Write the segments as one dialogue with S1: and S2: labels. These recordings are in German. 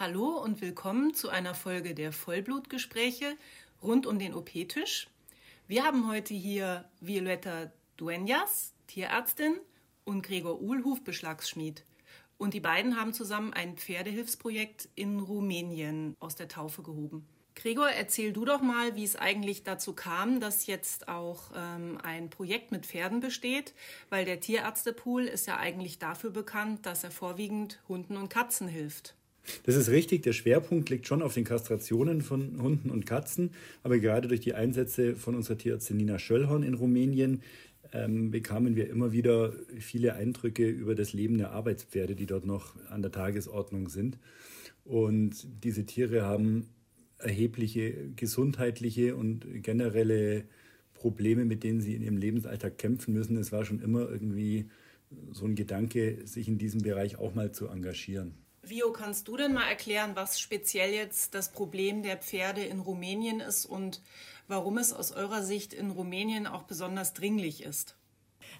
S1: Hallo und willkommen zu einer Folge der Vollblutgespräche rund um den OP-Tisch. Wir haben heute hier Violetta Duenas, Tierärztin, und Gregor Uhlhuf, Beschlagsschmied. Und die beiden haben zusammen ein Pferdehilfsprojekt in Rumänien aus der Taufe gehoben. Gregor, erzähl du doch mal, wie es eigentlich dazu kam, dass jetzt auch ähm, ein Projekt mit Pferden besteht, weil der Tierärztepool ist ja eigentlich dafür bekannt, dass er vorwiegend Hunden und Katzen hilft.
S2: Das ist richtig, der Schwerpunkt liegt schon auf den Kastrationen von Hunden und Katzen, aber gerade durch die Einsätze von unserer Tierärztin Nina Schöllhorn in Rumänien ähm, bekamen wir immer wieder viele Eindrücke über das Leben der Arbeitspferde, die dort noch an der Tagesordnung sind. Und diese Tiere haben erhebliche gesundheitliche und generelle Probleme, mit denen sie in ihrem Lebensalltag kämpfen müssen. Es war schon immer irgendwie so ein Gedanke, sich in diesem Bereich auch mal zu engagieren.
S1: Vio, kannst du denn mal erklären, was speziell jetzt das Problem der Pferde in Rumänien ist und warum es aus eurer Sicht in Rumänien auch besonders dringlich ist?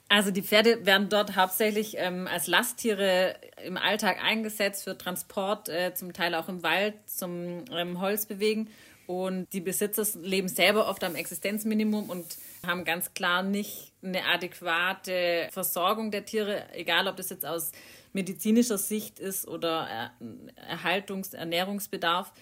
S3: Also die Pferde werden dort hauptsächlich ähm, als Lasttiere im Alltag eingesetzt für Transport, äh, zum Teil auch im Wald, zum ähm, Holz bewegen. Und die Besitzer leben selber oft am Existenzminimum und haben ganz klar nicht eine adäquate Versorgung der Tiere, egal ob das jetzt aus medizinischer Sicht ist oder Erhaltungs-, Ernährungsbedarf.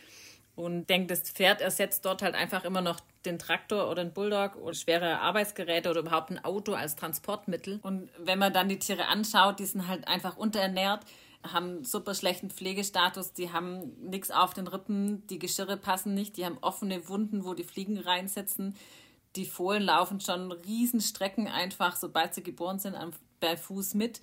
S3: Und denke, das Pferd ersetzt dort halt einfach immer noch den Traktor oder den Bulldog oder schwere Arbeitsgeräte oder überhaupt ein Auto als Transportmittel. Und wenn man dann die Tiere anschaut, die sind halt einfach unterernährt, haben super schlechten Pflegestatus, die haben nichts auf den Rippen, die Geschirre passen nicht, die haben offene Wunden, wo die Fliegen reinsetzen. Die Fohlen laufen schon Riesenstrecken einfach, sobald sie geboren sind, bei Fuß mit.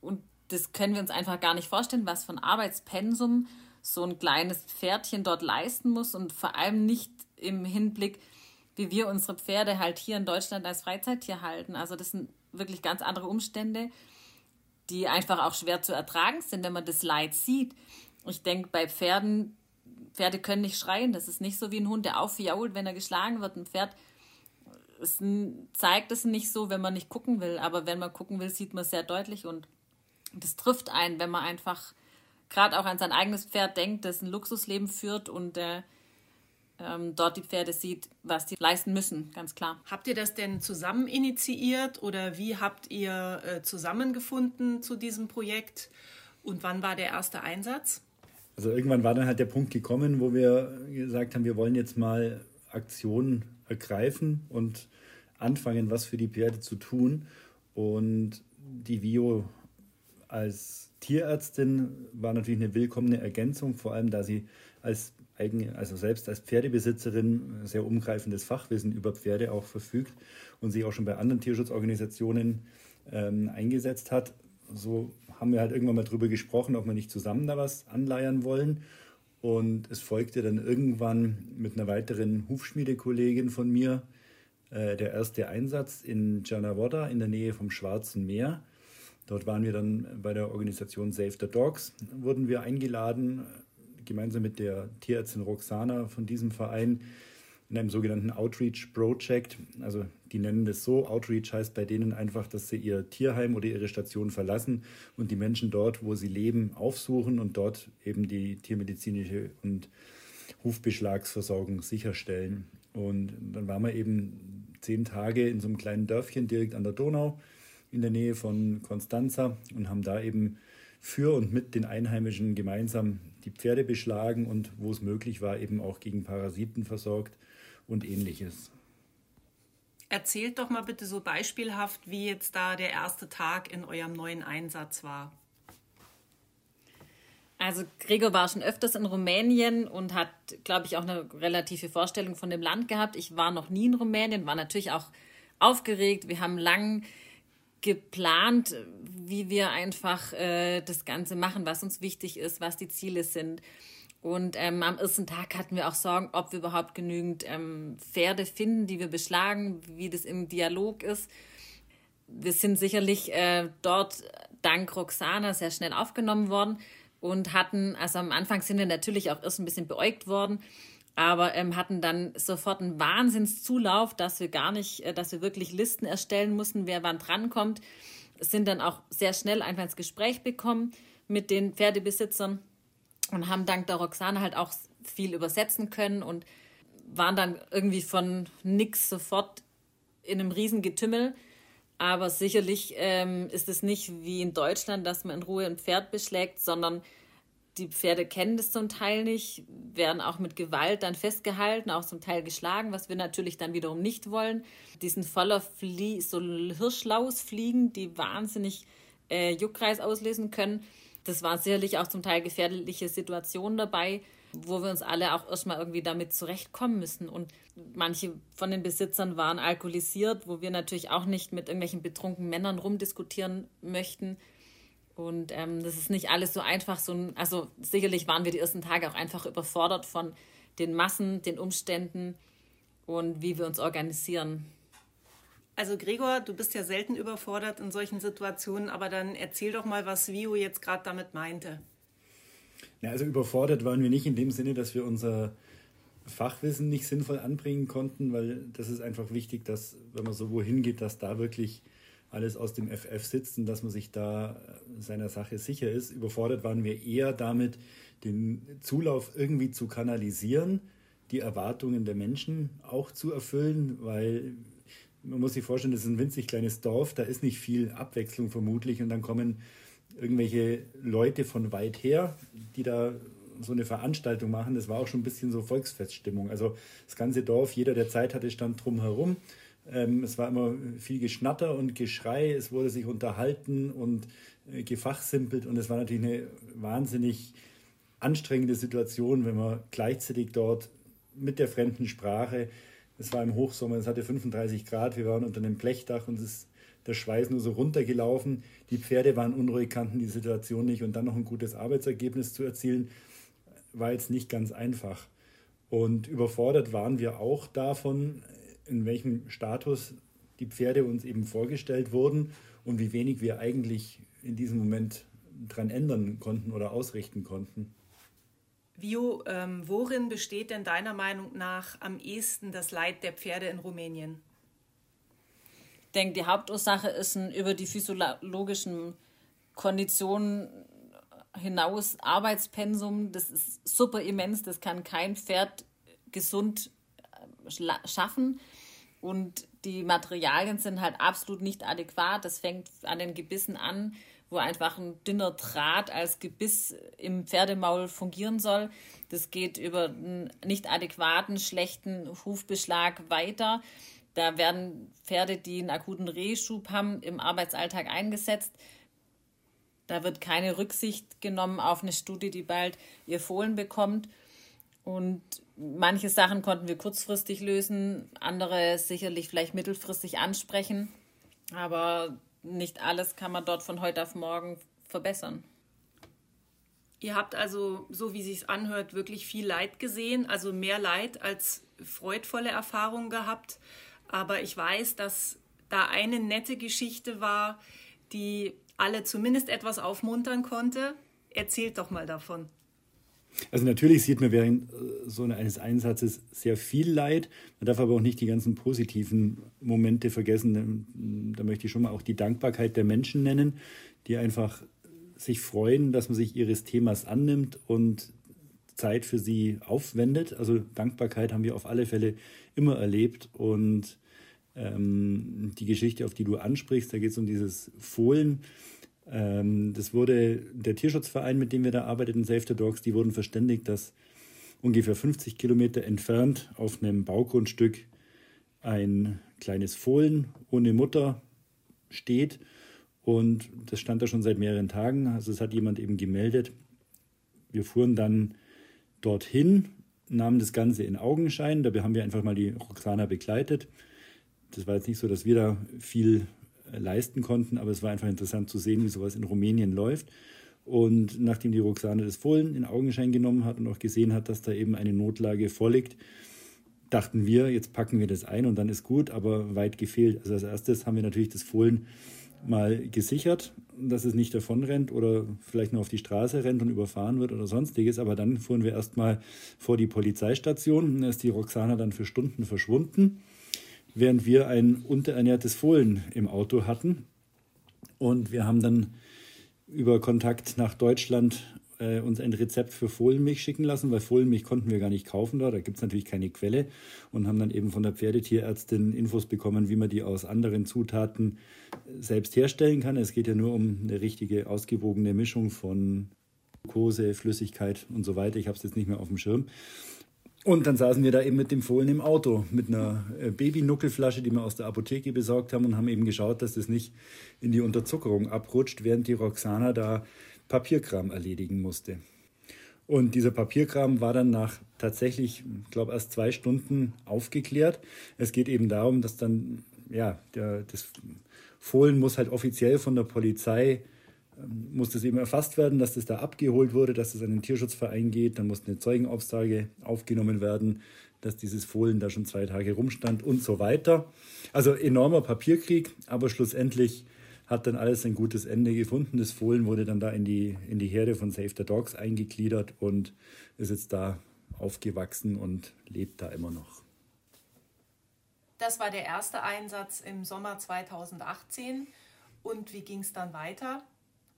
S3: Und das können wir uns einfach gar nicht vorstellen, was von Arbeitspensum so ein kleines Pferdchen dort leisten muss und vor allem nicht im Hinblick, wie wir unsere Pferde halt hier in Deutschland als Freizeittier halten. Also das sind wirklich ganz andere Umstände, die einfach auch schwer zu ertragen sind, wenn man das Leid sieht. Ich denke, bei Pferden, Pferde können nicht schreien. Das ist nicht so wie ein Hund, der aufjault, wenn er geschlagen wird. Ein Pferd es zeigt es nicht so, wenn man nicht gucken will. Aber wenn man gucken will, sieht man es sehr deutlich und das trifft einen, wenn man einfach gerade auch an sein eigenes Pferd denkt, das ein Luxusleben führt und äh, ähm, dort die Pferde sieht, was die leisten müssen, ganz klar.
S1: Habt ihr das denn zusammen initiiert oder wie habt ihr äh, zusammengefunden zu diesem Projekt und wann war der erste Einsatz?
S2: Also irgendwann war dann halt der Punkt gekommen, wo wir gesagt haben, wir wollen jetzt mal Aktionen ergreifen und anfangen, was für die Pferde zu tun. Und die Vio als Tierärztin war natürlich eine willkommene Ergänzung, vor allem da sie als eigene, also selbst als Pferdebesitzerin sehr umgreifendes Fachwissen über Pferde auch verfügt und sich auch schon bei anderen Tierschutzorganisationen ähm, eingesetzt hat. So haben wir halt irgendwann mal drüber gesprochen, ob wir nicht zusammen da was anleiern wollen. Und es folgte dann irgendwann mit einer weiteren Hufschmiedekollegin von mir äh, der erste Einsatz in Janawoda in der Nähe vom Schwarzen Meer. Dort waren wir dann bei der Organisation Save the Dogs, wurden wir eingeladen, gemeinsam mit der Tierärztin Roxana von diesem Verein in einem sogenannten Outreach Project. Also die nennen das so. Outreach heißt bei denen einfach, dass sie ihr Tierheim oder ihre Station verlassen und die Menschen dort, wo sie leben, aufsuchen und dort eben die tiermedizinische und Hufbeschlagsversorgung sicherstellen. Und dann waren wir eben zehn Tage in so einem kleinen Dörfchen direkt an der Donau in der Nähe von Constanza und haben da eben für und mit den Einheimischen gemeinsam die Pferde beschlagen und wo es möglich war, eben auch gegen Parasiten versorgt und ähnliches.
S1: Erzählt doch mal bitte so beispielhaft, wie jetzt da der erste Tag in eurem neuen Einsatz war.
S3: Also Gregor war schon öfters in Rumänien und hat, glaube ich, auch eine relative Vorstellung von dem Land gehabt. Ich war noch nie in Rumänien, war natürlich auch aufgeregt. Wir haben lang geplant, wie wir einfach äh, das Ganze machen, was uns wichtig ist, was die Ziele sind. Und ähm, am ersten Tag hatten wir auch Sorgen, ob wir überhaupt genügend ähm, Pferde finden, die wir beschlagen, wie das im Dialog ist. Wir sind sicherlich äh, dort dank Roxana sehr schnell aufgenommen worden und hatten, also am Anfang sind wir natürlich auch erst ein bisschen beäugt worden, aber ähm, hatten dann sofort einen Wahnsinnszulauf, dass wir gar nicht, äh, dass wir wirklich Listen erstellen mussten, wer wann drankommt. Sind dann auch sehr schnell einfach ins Gespräch bekommen mit den Pferdebesitzern. Und haben dank der Roxane halt auch viel übersetzen können und waren dann irgendwie von nix sofort in einem riesen Getümmel. Aber sicherlich ähm, ist es nicht wie in Deutschland, dass man in Ruhe ein Pferd beschlägt, sondern die Pferde kennen das zum Teil nicht, werden auch mit Gewalt dann festgehalten, auch zum Teil geschlagen, was wir natürlich dann wiederum nicht wollen. Die sind voller Flie so Hirschlausfliegen, die wahnsinnig äh, Juckreis auslösen können. Das waren sicherlich auch zum Teil gefährliche Situationen dabei, wo wir uns alle auch erstmal irgendwie damit zurechtkommen müssen. Und manche von den Besitzern waren alkoholisiert, wo wir natürlich auch nicht mit irgendwelchen betrunkenen Männern rumdiskutieren möchten. Und ähm, das ist nicht alles so einfach. So ein, also sicherlich waren wir die ersten Tage auch einfach überfordert von den Massen, den Umständen und wie wir uns organisieren.
S1: Also Gregor, du bist ja selten überfordert in solchen Situationen, aber dann erzähl doch mal, was Vio jetzt gerade damit meinte.
S2: Ja, also überfordert waren wir nicht in dem Sinne, dass wir unser Fachwissen nicht sinnvoll anbringen konnten, weil das ist einfach wichtig, dass, wenn man so wohin geht, dass da wirklich alles aus dem FF sitzt und dass man sich da seiner Sache sicher ist. Überfordert waren wir eher damit, den Zulauf irgendwie zu kanalisieren, die Erwartungen der Menschen auch zu erfüllen, weil man muss sich vorstellen, das ist ein winzig kleines Dorf, da ist nicht viel Abwechslung vermutlich und dann kommen irgendwelche Leute von weit her, die da so eine Veranstaltung machen. Das war auch schon ein bisschen so Volksfeststimmung. Also das ganze Dorf, jeder, der Zeit hatte, stand drumherum. Ähm, es war immer viel Geschnatter und Geschrei. Es wurde sich unterhalten und äh, gefachsimpelt und es war natürlich eine wahnsinnig anstrengende Situation, wenn man gleichzeitig dort mit der fremden Sprache es war im Hochsommer, es hatte 35 Grad, wir waren unter einem Blechdach und es ist der Schweiß nur so runtergelaufen. Die Pferde waren unruhig, kannten die Situation nicht und dann noch ein gutes Arbeitsergebnis zu erzielen, war jetzt nicht ganz einfach. Und überfordert waren wir auch davon, in welchem Status die Pferde uns eben vorgestellt wurden und wie wenig wir eigentlich in diesem Moment dran ändern konnten oder ausrichten konnten.
S1: Vio, ähm, worin besteht denn deiner Meinung nach am ehesten das Leid der Pferde in Rumänien?
S3: Ich denke, die Hauptursache ist ein über die physiologischen Konditionen hinaus Arbeitspensum. Das ist super immens, das kann kein Pferd gesund äh, schaffen. Und die Materialien sind halt absolut nicht adäquat. Das fängt an den Gebissen an, wo einfach ein dünner Draht als Gebiss im Pferdemaul fungieren soll. Das geht über einen nicht adäquaten, schlechten Hufbeschlag weiter. Da werden Pferde, die einen akuten Rehschub haben, im Arbeitsalltag eingesetzt. Da wird keine Rücksicht genommen auf eine Studie, die bald ihr Fohlen bekommt. Und manche Sachen konnten wir kurzfristig lösen, andere sicherlich vielleicht mittelfristig ansprechen. Aber nicht alles kann man dort von heute auf morgen verbessern.
S1: Ihr habt also, so wie sich anhört, wirklich viel Leid gesehen, also mehr Leid als freudvolle Erfahrungen gehabt. Aber ich weiß, dass da eine nette Geschichte war, die alle zumindest etwas aufmuntern konnte. Erzählt doch mal davon.
S2: Also natürlich sieht man während äh, so eines Einsatzes sehr viel Leid. Man darf aber auch nicht die ganzen positiven Momente vergessen. Da möchte ich schon mal auch die Dankbarkeit der Menschen nennen, die einfach sich freuen, dass man sich ihres Themas annimmt und Zeit für sie aufwendet. Also Dankbarkeit haben wir auf alle Fälle immer erlebt. Und ähm, die Geschichte, auf die du ansprichst, da geht es um dieses Fohlen. Ähm, das wurde der Tierschutzverein, mit dem wir da arbeiteten, Save the Dogs, die wurden verständigt, dass ungefähr 50 Kilometer entfernt auf einem Baugrundstück ein kleines Fohlen ohne Mutter steht. Und das stand da schon seit mehreren Tagen. Also es hat jemand eben gemeldet. Wir fuhren dann dorthin, nahmen das Ganze in Augenschein. Dabei haben wir einfach mal die Roxana begleitet. Das war jetzt nicht so, dass wir da viel leisten konnten. Aber es war einfach interessant zu sehen, wie sowas in Rumänien läuft. Und nachdem die Roxane das Fohlen in Augenschein genommen hat und auch gesehen hat, dass da eben eine Notlage vorliegt, dachten wir, jetzt packen wir das ein und dann ist gut, aber weit gefehlt. Also als erstes haben wir natürlich das Fohlen mal gesichert, dass es nicht davonrennt oder vielleicht nur auf die Straße rennt und überfahren wird oder sonstiges. Aber dann fuhren wir erstmal vor die Polizeistation. Da ist die Roxana dann für Stunden verschwunden während wir ein unterernährtes Fohlen im Auto hatten. Und wir haben dann über Kontakt nach Deutschland äh, uns ein Rezept für Fohlenmilch schicken lassen, weil Fohlenmilch konnten wir gar nicht kaufen da. Da gibt es natürlich keine Quelle und haben dann eben von der Pferdetierärztin Infos bekommen, wie man die aus anderen Zutaten selbst herstellen kann. Es geht ja nur um eine richtige ausgewogene Mischung von Glucose, Flüssigkeit und so weiter. Ich habe es jetzt nicht mehr auf dem Schirm. Und dann saßen wir da eben mit dem Fohlen im Auto, mit einer äh, Babynuckelflasche, die wir aus der Apotheke besorgt haben und haben eben geschaut, dass das nicht in die Unterzuckerung abrutscht, während die Roxana da Papierkram erledigen musste. Und dieser Papierkram war dann nach tatsächlich, ich glaube, erst zwei Stunden aufgeklärt. Es geht eben darum, dass dann, ja, der, das Fohlen muss halt offiziell von der Polizei muss das eben erfasst werden, dass das da abgeholt wurde, dass das an den Tierschutzverein geht. Dann muss eine Zeugenaussage aufgenommen werden, dass dieses Fohlen da schon zwei Tage rumstand und so weiter. Also enormer Papierkrieg, aber schlussendlich hat dann alles ein gutes Ende gefunden. Das Fohlen wurde dann da in die, in die Herde von Save the Dogs eingegliedert und ist jetzt da aufgewachsen und lebt da immer noch.
S1: Das war der erste Einsatz im Sommer 2018. Und wie ging es dann weiter?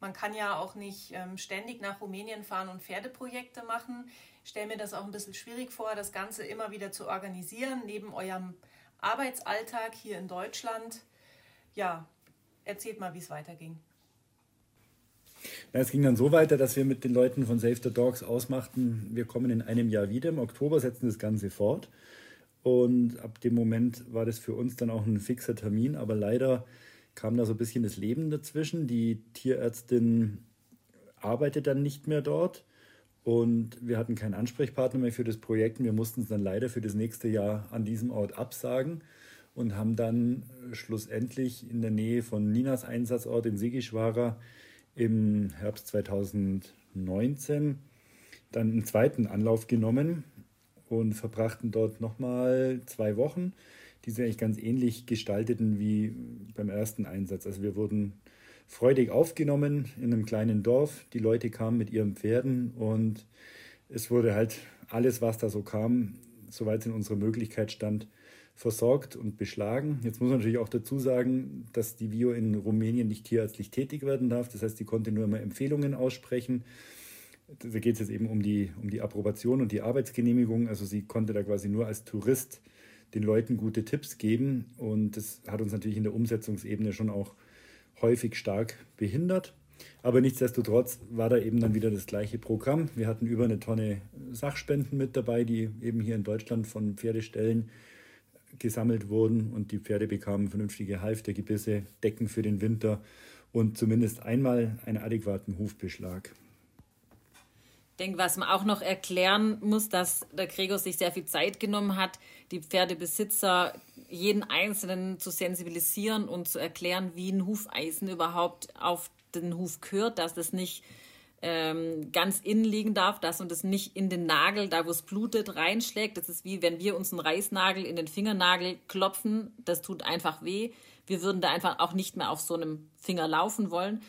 S1: Man kann ja auch nicht ähm, ständig nach Rumänien fahren und Pferdeprojekte machen. Ich stelle mir das auch ein bisschen schwierig vor, das Ganze immer wieder zu organisieren, neben eurem Arbeitsalltag hier in Deutschland. Ja, erzählt mal, wie es weiterging.
S2: Ja, es ging dann so weiter, dass wir mit den Leuten von Save the Dogs ausmachten, wir kommen in einem Jahr wieder. Im Oktober setzen das Ganze fort. Und ab dem Moment war das für uns dann auch ein fixer Termin. Aber leider kam da so ein bisschen das Leben dazwischen. Die Tierärztin arbeitet dann nicht mehr dort und wir hatten keinen Ansprechpartner mehr für das Projekt. Und wir mussten es dann leider für das nächste Jahr an diesem Ort absagen und haben dann schlussendlich in der Nähe von Ninas Einsatzort in Sigischwara im Herbst 2019 dann einen zweiten Anlauf genommen und verbrachten dort nochmal zwei Wochen die sich eigentlich ganz ähnlich gestalteten wie beim ersten Einsatz. Also wir wurden freudig aufgenommen in einem kleinen Dorf. Die Leute kamen mit ihren Pferden und es wurde halt alles, was da so kam, soweit es in unserer Möglichkeit stand, versorgt und beschlagen. Jetzt muss man natürlich auch dazu sagen, dass die Bio in Rumänien nicht tierärztlich tätig werden darf. Das heißt, sie konnte nur immer Empfehlungen aussprechen. Da geht es jetzt eben um die, um die Approbation und die Arbeitsgenehmigung. Also sie konnte da quasi nur als Tourist den Leuten gute Tipps geben. Und das hat uns natürlich in der Umsetzungsebene schon auch häufig stark behindert. Aber nichtsdestotrotz war da eben dann wieder das gleiche Programm. Wir hatten über eine Tonne Sachspenden mit dabei, die eben hier in Deutschland von Pferdestellen gesammelt wurden und die Pferde bekamen vernünftige Halftergebisse, Decken für den Winter und zumindest einmal einen adäquaten Hufbeschlag
S3: denke, was man auch noch erklären muss, dass der Gregor sich sehr viel Zeit genommen hat, die Pferdebesitzer jeden Einzelnen zu sensibilisieren und zu erklären, wie ein Hufeisen überhaupt auf den Huf gehört, dass das nicht ähm, ganz innen liegen darf, dass man das nicht in den Nagel, da wo es blutet, reinschlägt. Das ist wie wenn wir uns einen Reißnagel in den Fingernagel klopfen. Das tut einfach weh. Wir würden da einfach auch nicht mehr auf so einem Finger laufen wollen.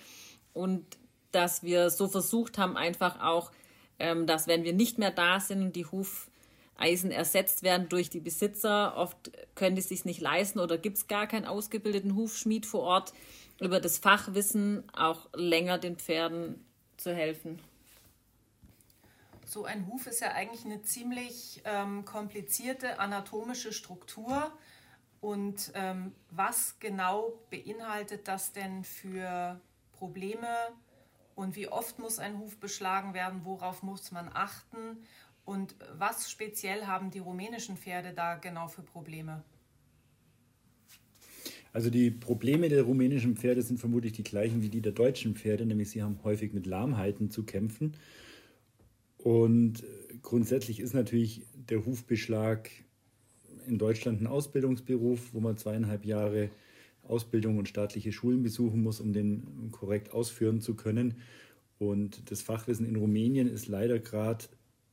S3: Und dass wir so versucht haben, einfach auch dass wenn wir nicht mehr da sind und die Hufeisen ersetzt werden durch die Besitzer, oft können die sich nicht leisten oder gibt es gar keinen ausgebildeten Hufschmied vor Ort, über das Fachwissen auch länger den Pferden zu helfen.
S1: So ein Huf ist ja eigentlich eine ziemlich ähm, komplizierte anatomische Struktur. Und ähm, was genau beinhaltet das denn für Probleme und wie oft muss ein Huf beschlagen werden, worauf muss man achten und was speziell haben die rumänischen Pferde da genau für Probleme?
S2: Also die Probleme der rumänischen Pferde sind vermutlich die gleichen wie die der deutschen Pferde, nämlich sie haben häufig mit Lahmheiten zu kämpfen. Und grundsätzlich ist natürlich der Hufbeschlag in Deutschland ein Ausbildungsberuf, wo man zweieinhalb Jahre Ausbildung und staatliche Schulen besuchen muss, um den korrekt ausführen zu können. Und das Fachwissen in Rumänien ist leider gerade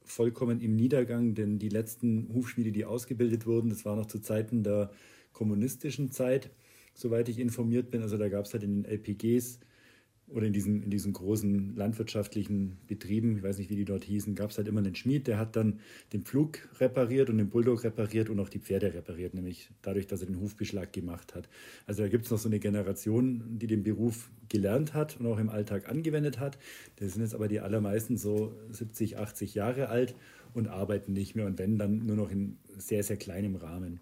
S2: vollkommen im Niedergang, denn die letzten Hufschmiede, die ausgebildet wurden, das war noch zu Zeiten der kommunistischen Zeit, soweit ich informiert bin. Also da gab es halt in den LPGs oder in diesen, in diesen großen landwirtschaftlichen Betrieben, ich weiß nicht, wie die dort hießen, gab es halt immer einen Schmied, der hat dann den Pflug repariert und den Bulldog repariert und auch die Pferde repariert, nämlich dadurch, dass er den Hufbeschlag gemacht hat. Also da gibt es noch so eine Generation, die den Beruf gelernt hat und auch im Alltag angewendet hat. Das sind jetzt aber die allermeisten so 70, 80 Jahre alt und arbeiten nicht mehr und wenn dann nur noch in sehr, sehr kleinem Rahmen.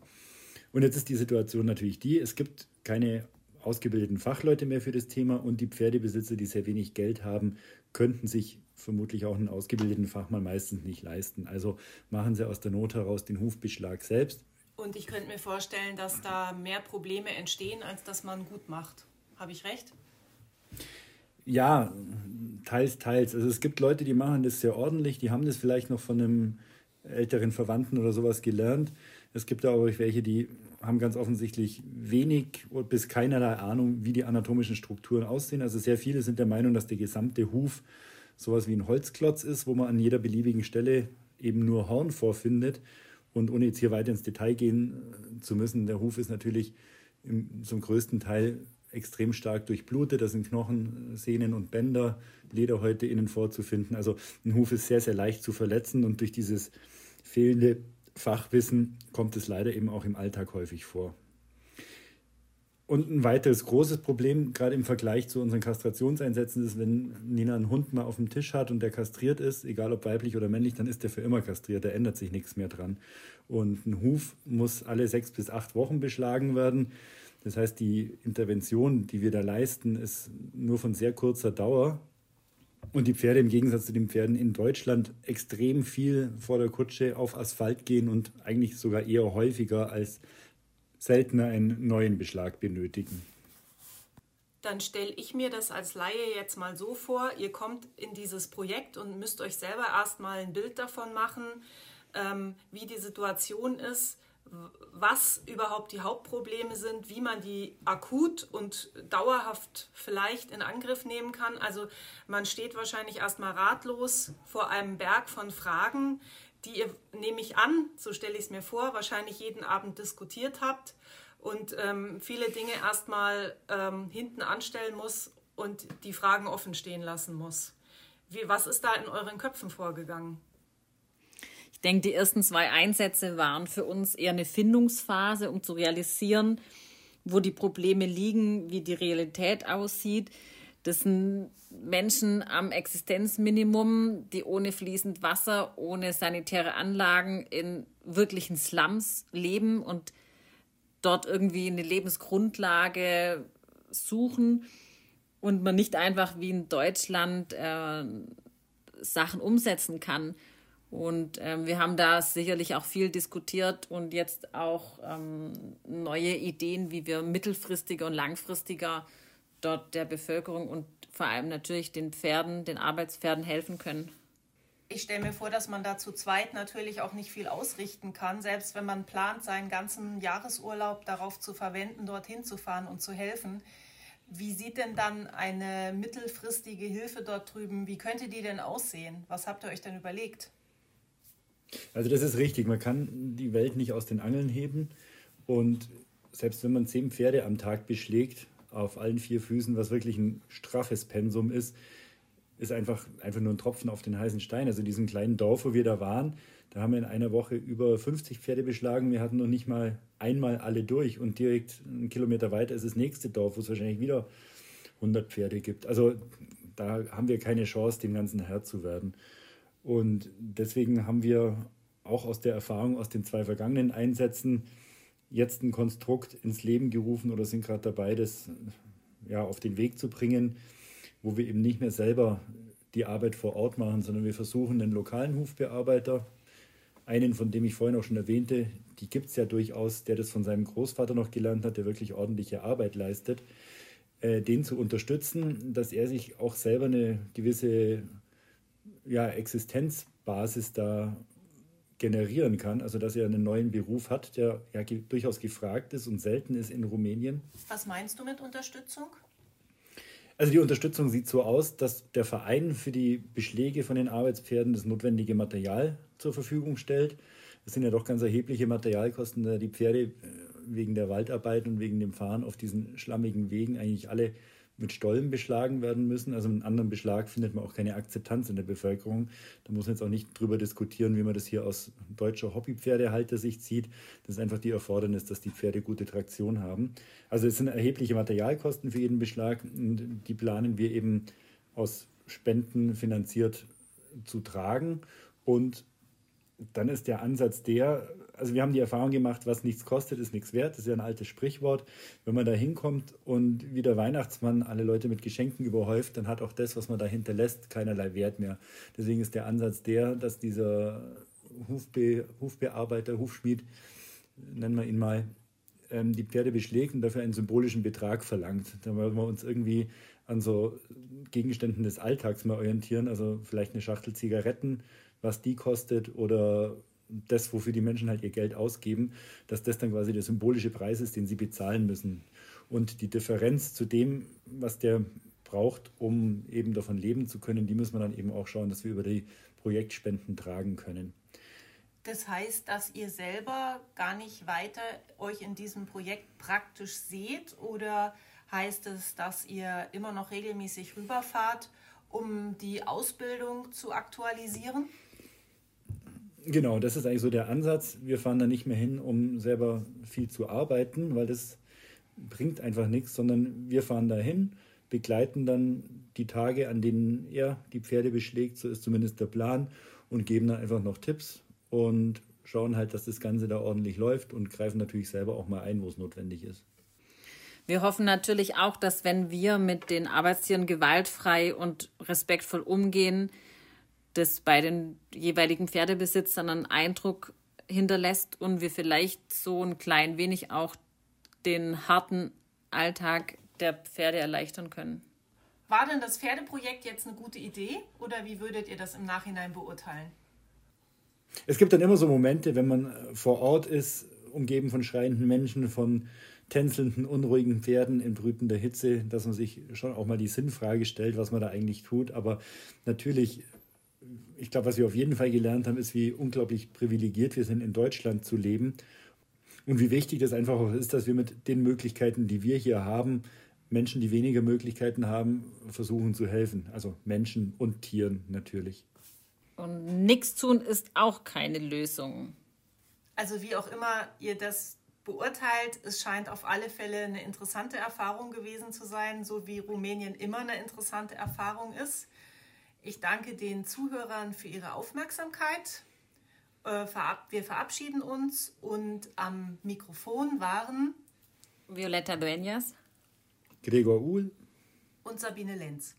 S2: Und jetzt ist die Situation natürlich die, es gibt keine ausgebildeten Fachleute mehr für das Thema und die Pferdebesitzer, die sehr wenig Geld haben, könnten sich vermutlich auch einen ausgebildeten Fachmann meistens nicht leisten. Also machen sie aus der Not heraus den Hufbeschlag selbst.
S1: Und ich könnte mir vorstellen, dass da mehr Probleme entstehen, als dass man gut macht. Habe ich recht?
S2: Ja, teils, teils. Also es gibt Leute, die machen das sehr ordentlich, die haben das vielleicht noch von einem älteren Verwandten oder sowas gelernt. Es gibt aber auch welche, die haben ganz offensichtlich wenig bis keinerlei Ahnung, wie die anatomischen Strukturen aussehen. Also sehr viele sind der Meinung, dass der gesamte Huf sowas wie ein Holzklotz ist, wo man an jeder beliebigen Stelle eben nur Horn vorfindet. Und ohne jetzt hier weiter ins Detail gehen äh, zu müssen, der Huf ist natürlich zum größten Teil extrem stark durchblutet. Da sind Knochen, Sehnen und Bänder, Lederhäute innen vorzufinden. Also ein Huf ist sehr, sehr leicht zu verletzen und durch dieses fehlende Fachwissen kommt es leider eben auch im Alltag häufig vor. Und ein weiteres großes Problem, gerade im Vergleich zu unseren Kastrationseinsätzen, ist, wenn Nina einen Hund mal auf dem Tisch hat und der kastriert ist, egal ob weiblich oder männlich, dann ist der für immer kastriert, da ändert sich nichts mehr dran. Und ein Huf muss alle sechs bis acht Wochen beschlagen werden. Das heißt, die Intervention, die wir da leisten, ist nur von sehr kurzer Dauer und die Pferde im Gegensatz zu den Pferden in Deutschland extrem viel vor der Kutsche auf Asphalt gehen und eigentlich sogar eher häufiger als seltener einen neuen Beschlag benötigen.
S1: Dann stelle ich mir das als Laie jetzt mal so vor, ihr kommt in dieses Projekt und müsst euch selber erstmal ein Bild davon machen, ähm, wie die Situation ist was überhaupt die Hauptprobleme sind, wie man die akut und dauerhaft vielleicht in Angriff nehmen kann. Also man steht wahrscheinlich erstmal ratlos vor einem Berg von Fragen, die ihr, nehme ich an, so stelle ich es mir vor, wahrscheinlich jeden Abend diskutiert habt und ähm, viele Dinge erstmal ähm, hinten anstellen muss und die Fragen offen stehen lassen muss. Wie, was ist da in euren Köpfen vorgegangen?
S3: Ich denke, die ersten zwei Einsätze waren für uns eher eine Findungsphase, um zu realisieren, wo die Probleme liegen, wie die Realität aussieht. Das sind Menschen am Existenzminimum, die ohne fließend Wasser, ohne sanitäre Anlagen in wirklichen Slums leben und dort irgendwie eine Lebensgrundlage suchen und man nicht einfach wie in Deutschland äh, Sachen umsetzen kann. Und ähm, wir haben da sicherlich auch viel diskutiert und jetzt auch ähm, neue Ideen, wie wir mittelfristiger und langfristiger dort der Bevölkerung und vor allem natürlich den Pferden, den Arbeitspferden helfen können.
S1: Ich stelle mir vor, dass man da zu zweit natürlich auch nicht viel ausrichten kann, selbst wenn man plant, seinen ganzen Jahresurlaub darauf zu verwenden, dorthin zu fahren und zu helfen. Wie sieht denn dann eine mittelfristige Hilfe dort drüben, wie könnte die denn aussehen? Was habt ihr euch denn überlegt?
S2: Also das ist richtig, man kann die Welt nicht aus den Angeln heben und selbst wenn man zehn Pferde am Tag beschlägt, auf allen vier Füßen, was wirklich ein straffes Pensum ist, ist einfach, einfach nur ein Tropfen auf den heißen Stein. Also diesen kleinen Dorf, wo wir da waren, da haben wir in einer Woche über 50 Pferde beschlagen. Wir hatten noch nicht mal einmal alle durch und direkt einen Kilometer weiter ist das nächste Dorf, wo es wahrscheinlich wieder 100 Pferde gibt. Also da haben wir keine Chance, dem Ganzen Herr zu werden. Und deswegen haben wir auch aus der Erfahrung aus den zwei vergangenen Einsätzen jetzt ein Konstrukt ins Leben gerufen oder sind gerade dabei, das ja, auf den Weg zu bringen, wo wir eben nicht mehr selber die Arbeit vor Ort machen, sondern wir versuchen den lokalen Hufbearbeiter, einen, von dem ich vorhin auch schon erwähnte, die gibt es ja durchaus, der das von seinem Großvater noch gelernt hat, der wirklich ordentliche Arbeit leistet, äh, den zu unterstützen, dass er sich auch selber eine gewisse ja, Existenzbasis da generieren kann, also dass er einen neuen Beruf hat, der ja durchaus gefragt ist und selten ist in Rumänien.
S1: Was meinst du mit Unterstützung?
S2: Also die Unterstützung sieht so aus, dass der Verein für die Beschläge von den Arbeitspferden das notwendige Material zur Verfügung stellt. Das sind ja doch ganz erhebliche Materialkosten, da die Pferde äh, wegen der Waldarbeit und wegen dem Fahren auf diesen schlammigen Wegen eigentlich alle mit Stollen beschlagen werden müssen. Also mit einem anderen Beschlag findet man auch keine Akzeptanz in der Bevölkerung. Da muss man jetzt auch nicht drüber diskutieren, wie man das hier aus deutscher Hobbypferdehalter-Sicht sieht. Das ist einfach die Erfordernis, dass die Pferde gute Traktion haben. Also es sind erhebliche Materialkosten für jeden Beschlag und die planen wir eben aus Spenden finanziert zu tragen. Und dann ist der Ansatz der, also wir haben die Erfahrung gemacht, was nichts kostet, ist nichts wert. Das ist ja ein altes Sprichwort. Wenn man da hinkommt und wie der Weihnachtsmann alle Leute mit Geschenken überhäuft, dann hat auch das, was man da hinterlässt, keinerlei Wert mehr. Deswegen ist der Ansatz der, dass dieser Hufbe Hufbearbeiter, Hufschmied, nennen wir ihn mal, ähm, die Pferde beschlägt und dafür einen symbolischen Betrag verlangt. Da wollen wir uns irgendwie an so Gegenständen des Alltags mal orientieren, also vielleicht eine Schachtel Zigaretten, was die kostet oder das, wofür die Menschen halt ihr Geld ausgeben, dass das dann quasi der symbolische Preis ist, den sie bezahlen müssen. Und die Differenz zu dem, was der braucht, um eben davon leben zu können, die muss man dann eben auch schauen, dass wir über die Projektspenden tragen können.
S1: Das heißt, dass ihr selber gar nicht weiter euch in diesem Projekt praktisch seht oder heißt es, dass ihr immer noch regelmäßig rüberfahrt, um die Ausbildung zu aktualisieren?
S2: Genau, das ist eigentlich so der Ansatz. Wir fahren da nicht mehr hin, um selber viel zu arbeiten, weil das bringt einfach nichts, sondern wir fahren da hin, begleiten dann die Tage, an denen er die Pferde beschlägt, so ist zumindest der Plan, und geben dann einfach noch Tipps und schauen halt, dass das Ganze da ordentlich läuft und greifen natürlich selber auch mal ein, wo es notwendig ist.
S3: Wir hoffen natürlich auch, dass wenn wir mit den Arbeitstieren gewaltfrei und respektvoll umgehen, das bei den jeweiligen Pferdebesitzern einen Eindruck hinterlässt und wir vielleicht so ein klein wenig auch den harten Alltag der Pferde erleichtern können.
S1: War denn das Pferdeprojekt jetzt eine gute Idee oder wie würdet ihr das im Nachhinein beurteilen?
S2: Es gibt dann immer so Momente, wenn man vor Ort ist, umgeben von schreienden Menschen, von tänzelnden, unruhigen Pferden in brütender Hitze, dass man sich schon auch mal die Sinnfrage stellt, was man da eigentlich tut. Aber natürlich, ich glaube, was wir auf jeden Fall gelernt haben, ist, wie unglaublich privilegiert wir sind, in Deutschland zu leben. Und wie wichtig das einfach auch ist, dass wir mit den Möglichkeiten, die wir hier haben, Menschen, die weniger Möglichkeiten haben, versuchen zu helfen. Also Menschen und Tieren natürlich.
S3: Und nichts tun ist auch keine Lösung.
S1: Also wie auch immer ihr das beurteilt. Es scheint auf alle Fälle eine interessante Erfahrung gewesen zu sein, so wie Rumänien immer eine interessante Erfahrung ist. Ich danke den Zuhörern für ihre Aufmerksamkeit. Äh, wir verabschieden uns und am Mikrofon waren
S3: Violetta Dueñas,
S2: Gregor Uhl
S1: und Sabine Lenz.